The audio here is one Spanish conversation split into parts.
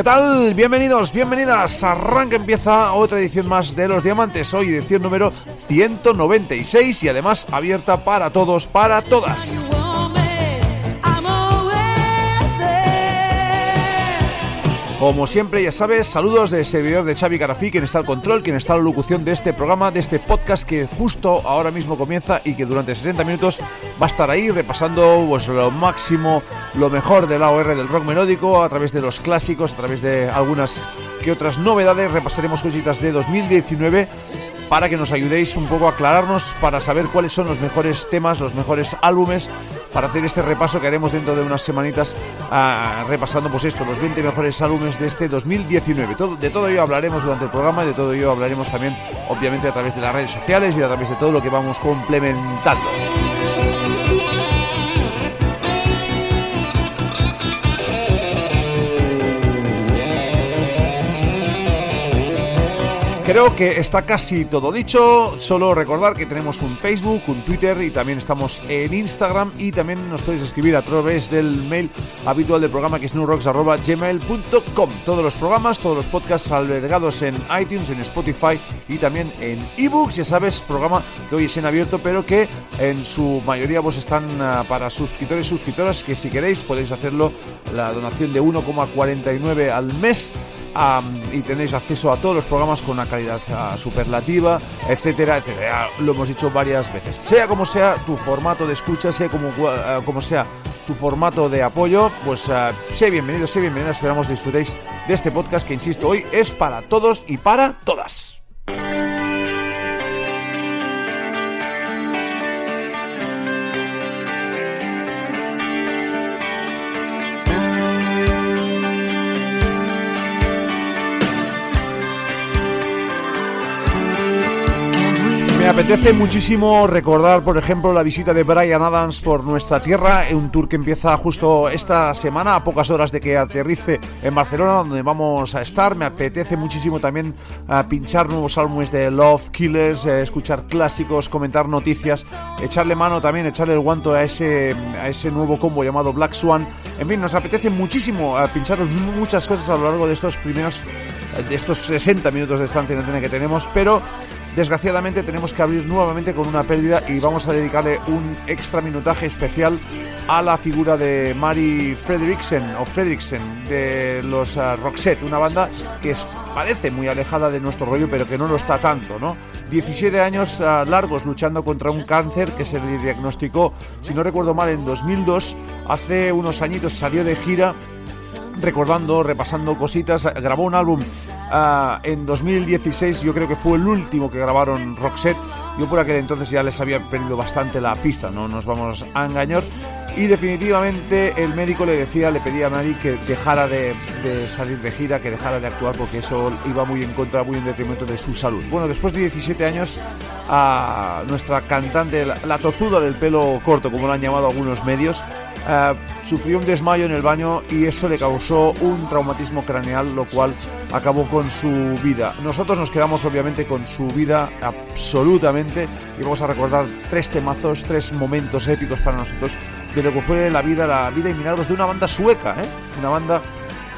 ¿Qué tal? Bienvenidos, bienvenidas. Arranca, empieza otra edición más de Los Diamantes. Hoy edición número 196 y además abierta para todos, para todas. Como siempre, ya sabes, saludos de servidor de Xavi Carafí, quien está al control, quien está a la locución de este programa, de este podcast que justo ahora mismo comienza y que durante 60 minutos va a estar ahí repasando pues, lo máximo, lo mejor del AOR del rock melódico, a través de los clásicos, a través de algunas que otras novedades. Repasaremos cositas de 2019 para que nos ayudéis un poco a aclararnos, para saber cuáles son los mejores temas, los mejores álbumes, para hacer este repaso que haremos dentro de unas semanitas, ah, repasando pues esto, los 20 mejores álbumes de este 2019. Todo, de todo ello hablaremos durante el programa de todo ello hablaremos también, obviamente, a través de las redes sociales y a través de todo lo que vamos complementando. Creo que está casi todo dicho. Solo recordar que tenemos un Facebook, un Twitter y también estamos en Instagram. Y también nos podéis escribir a través del mail habitual del programa que es newrocks.gmail.com. Todos los programas, todos los podcasts albergados en iTunes, en Spotify y también en ebooks. Ya sabes, programa que hoy es en abierto, pero que en su mayoría pues están ah, para suscriptores y suscriptoras. Que si queréis podéis hacerlo la donación de 1,49 al mes y tenéis acceso a todos los programas con una calidad ah, superlativa, etcétera, etcétera. Lo hemos dicho varias veces. Sea como sea tu formato de escucha, sea como, ah, como sea tu formato de apoyo, pues uh, sé bienvenido, sé bienvenida. Esperamos disfrutéis de este podcast que, insisto, hoy es para todos y para todas. Apetece muchísimo recordar, por ejemplo, la visita de Brian Adams por nuestra tierra, un tour que empieza justo esta semana, a pocas horas de que aterrice en Barcelona, donde vamos a estar. Me apetece muchísimo también uh, pinchar nuevos álbumes de Love Killers, eh, escuchar clásicos, comentar noticias, echarle mano también, echarle el guanto a ese, a ese nuevo combo llamado Black Swan. En fin, nos apetece muchísimo uh, pincharos muchas cosas a lo largo de estos primeros, de estos 60 minutos de estancia que tenemos, pero Desgraciadamente tenemos que abrir nuevamente con una pérdida y vamos a dedicarle un extra minutaje especial a la figura de Mary Frederiksen o Fredriksen de los uh, Roxette, una banda que parece muy alejada de nuestro rollo pero que no lo está tanto, ¿no? 17 años uh, largos luchando contra un cáncer que se le diagnosticó, si no recuerdo mal, en 2002. Hace unos añitos salió de gira recordando, repasando cositas, grabó un álbum ah, en 2016, yo creo que fue el último que grabaron Roxette. Yo por aquel entonces ya les había perdido bastante la pista, no nos vamos a engañar. Y definitivamente el médico le decía, le pedía a Mary que dejara de, salir de gira, que dejara de actuar porque eso iba muy en contra, muy en detrimento de su salud. Bueno, después de 17 años, a nuestra cantante, la tozuda del pelo corto, como lo han llamado algunos medios, eh, sufrió un desmayo en el baño y eso le causó un traumatismo craneal, lo cual acabó con su vida. Nosotros nos quedamos obviamente con su vida absolutamente y vamos a recordar tres temazos, tres momentos épicos para nosotros de lo que fue la vida, la vida y milagros de una banda sueca, ¿eh? una banda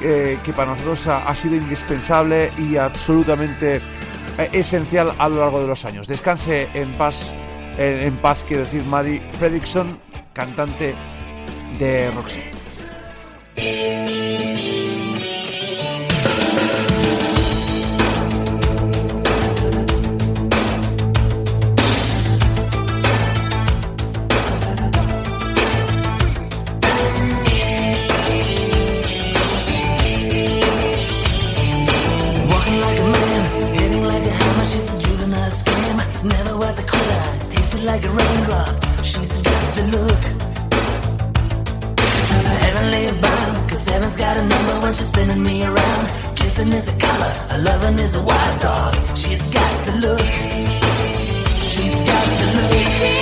eh, que para nosotros ha, sido indispensable y absolutamente esencial a lo largo de los años. Descanse en paz, en, paz quiero decir, Maddie Fredrickson, cantante de Roxy. A number when she's spinning me around. Kissing is a color, a loving is a wild dog. She's got the look. She's got the look